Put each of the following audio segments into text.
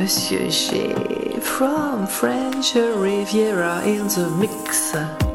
Monsieur G from French Riviera in the mix.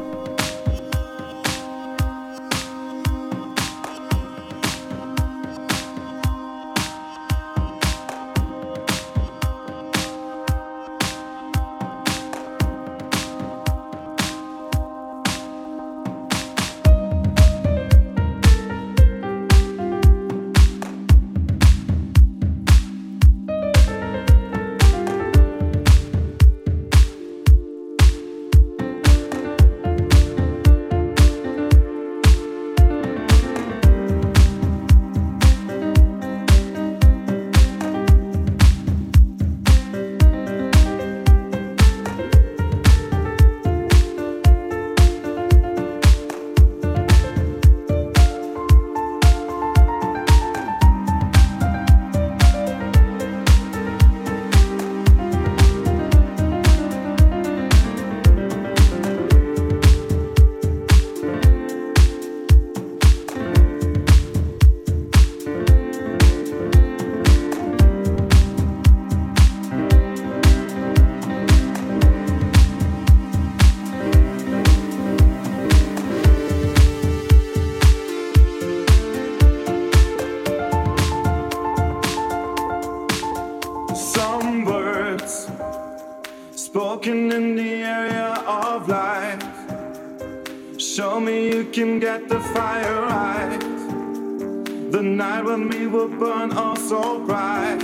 So bright.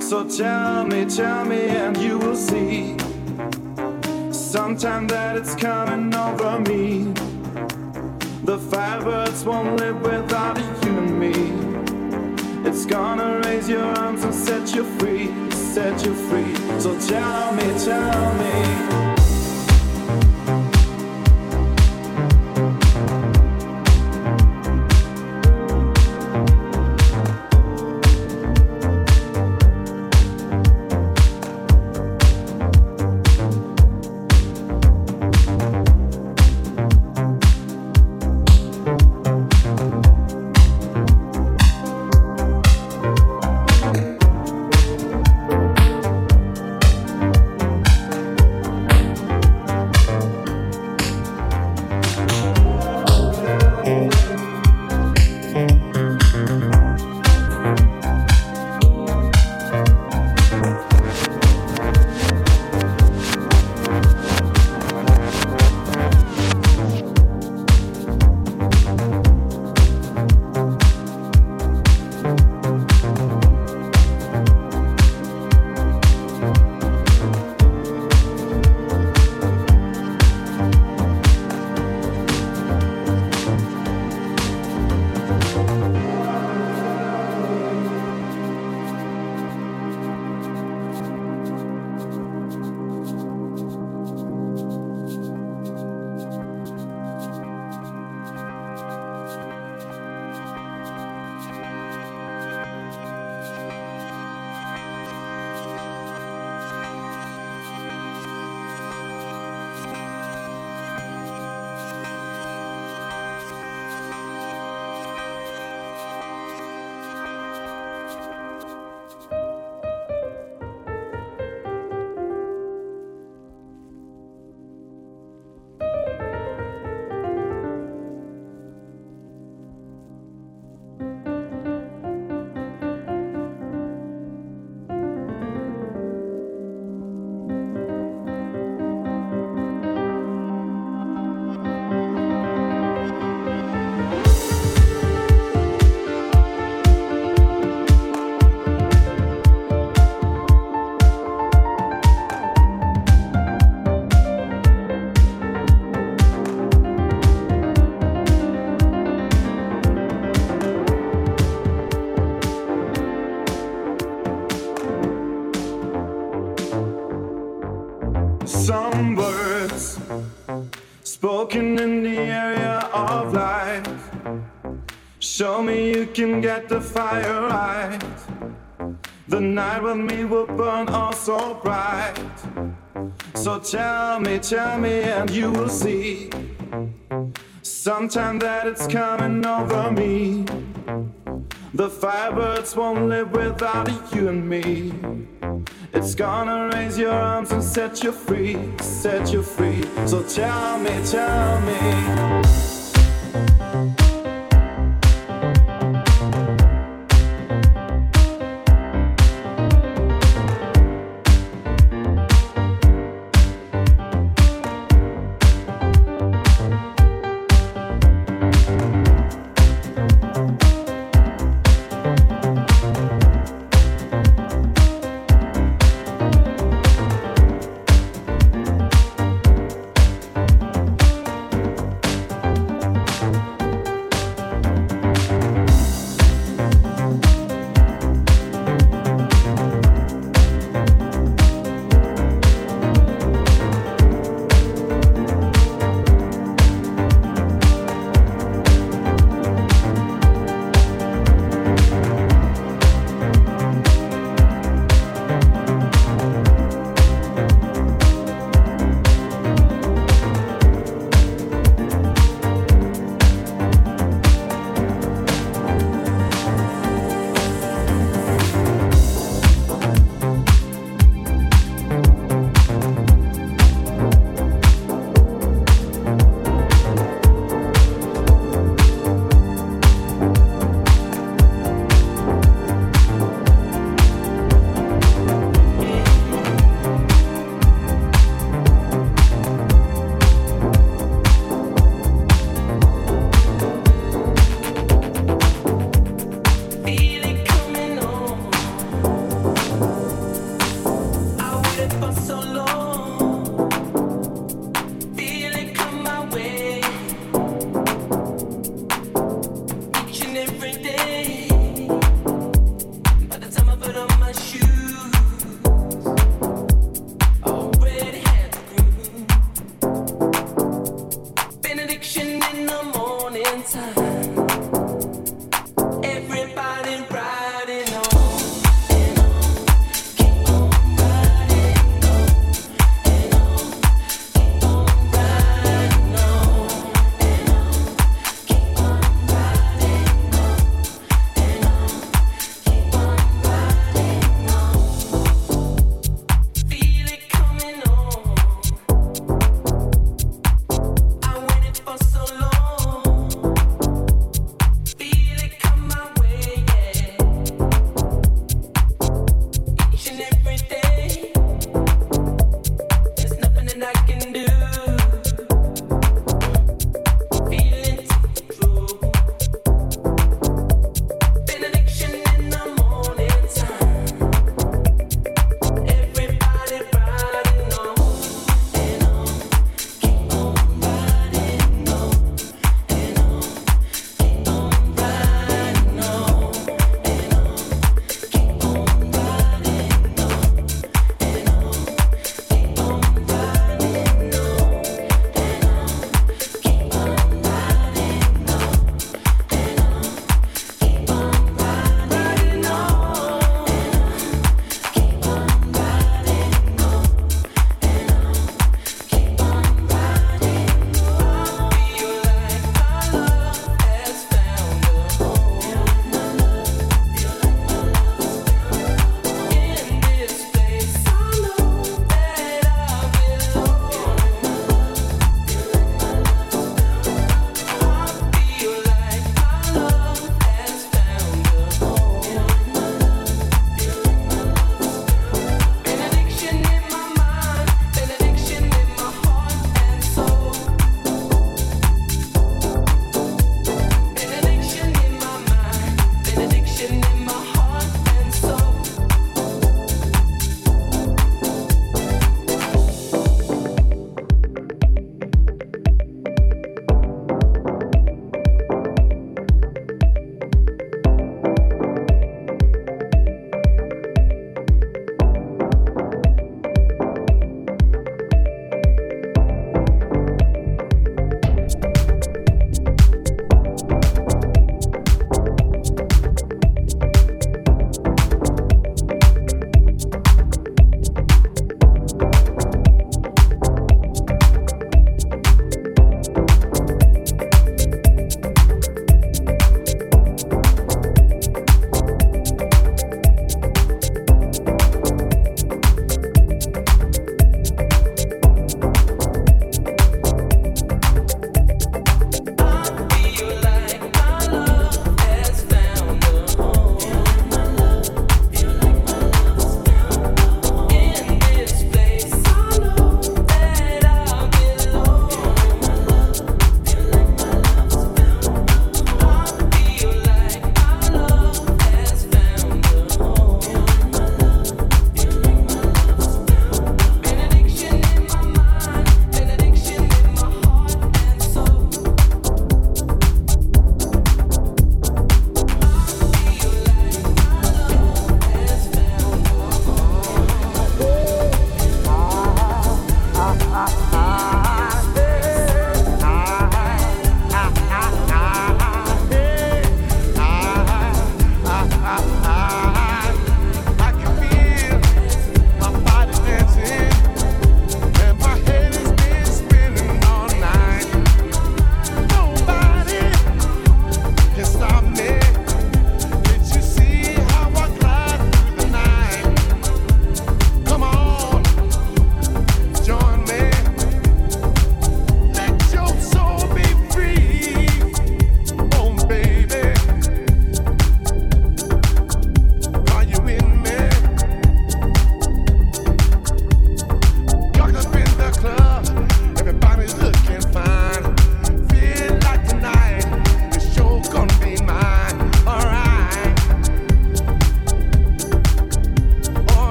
So tell me, tell me, and you will see. Sometime that it's coming over me. The firebirds won't live without you and me. It's gonna raise your arms and set you free, set you free. So tell me, tell me. Can get the fire right. The night with me will burn all so bright. So tell me, tell me, and you will see. Sometime that it's coming over me. The firebirds won't live without you and me. It's gonna raise your arms and set you free, set you free. So tell me, tell me.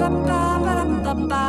ba ba ba ba ba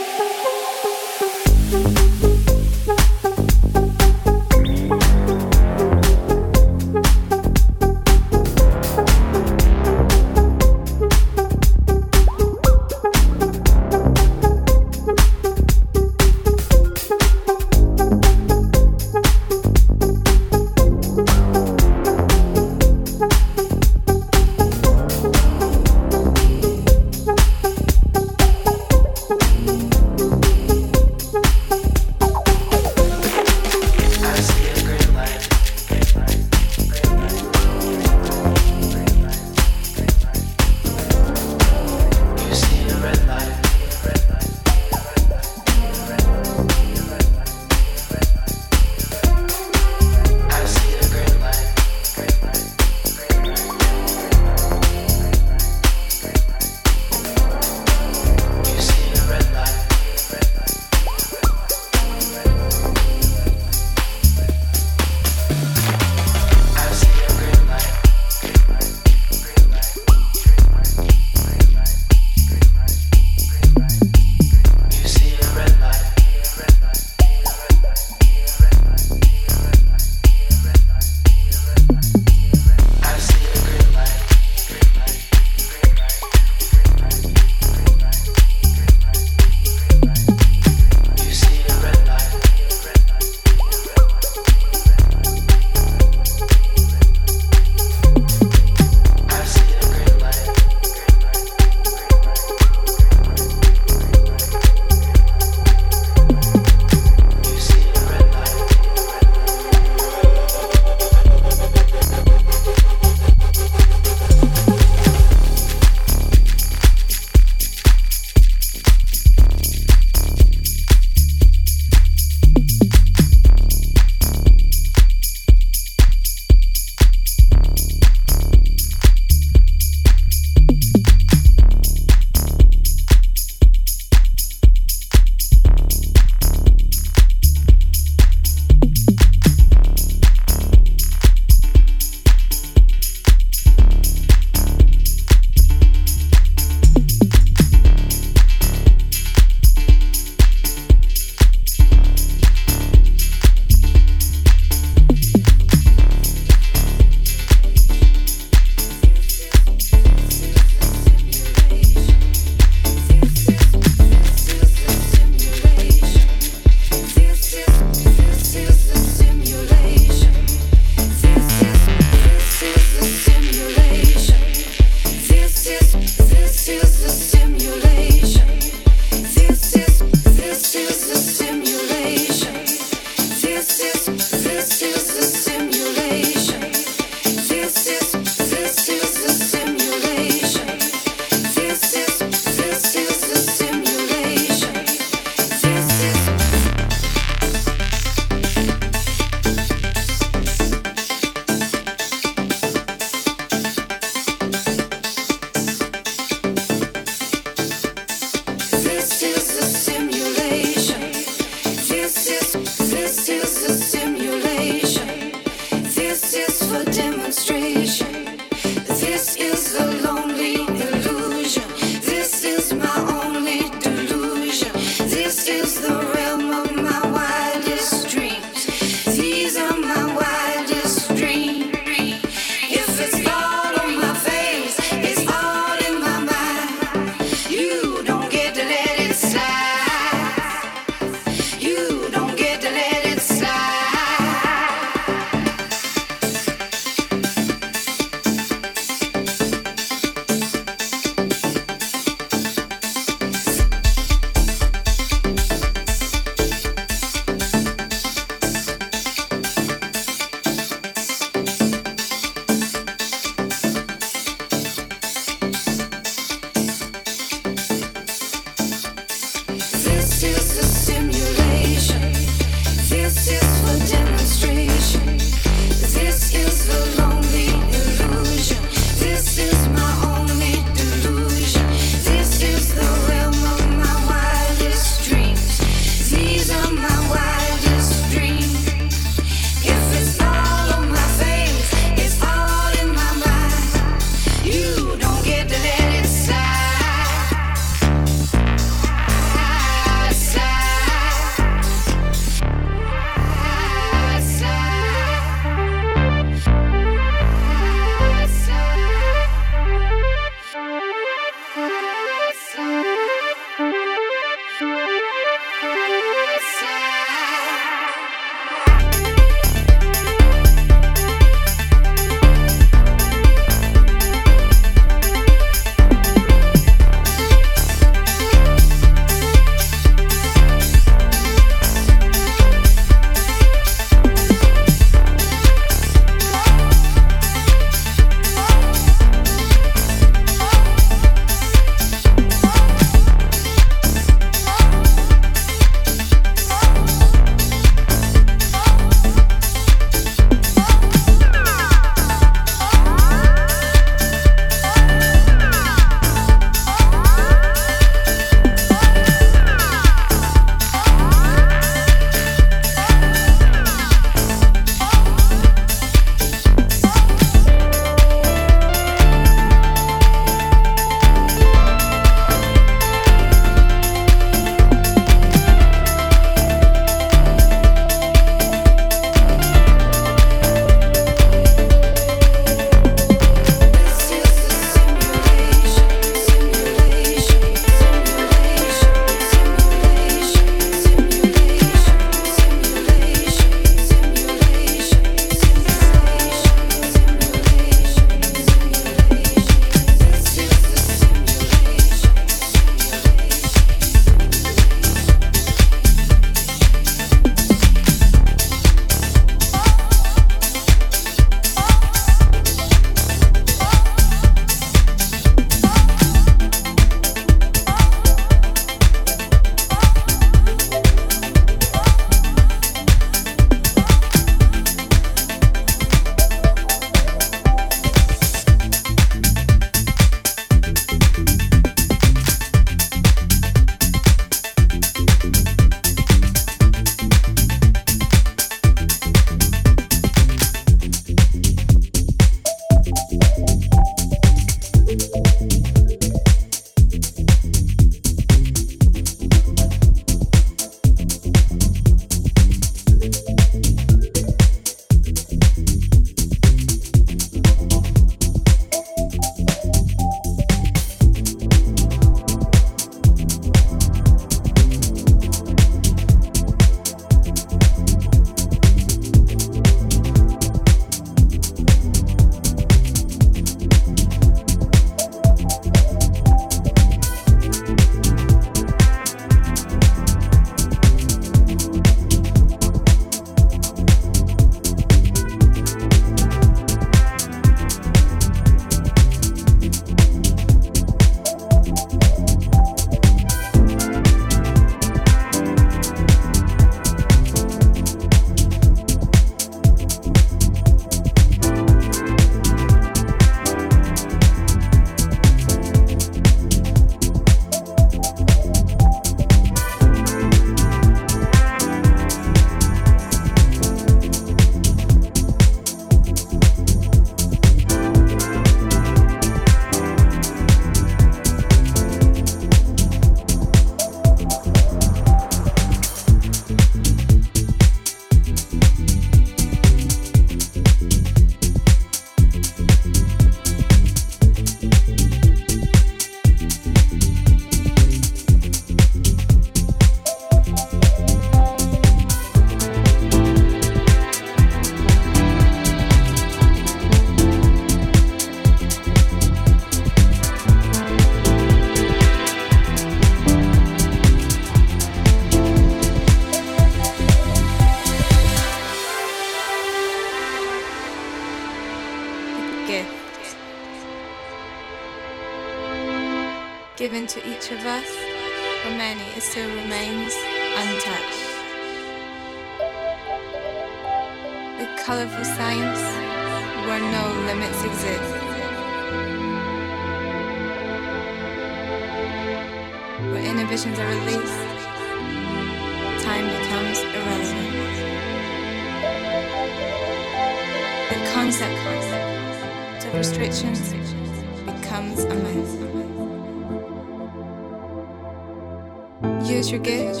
Use your gift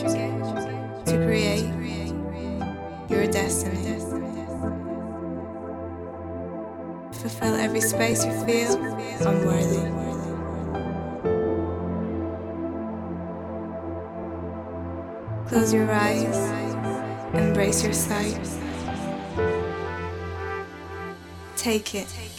to create your destiny. Fulfill every space you feel unworthy. Close your eyes, embrace your sight. Take it.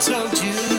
told you.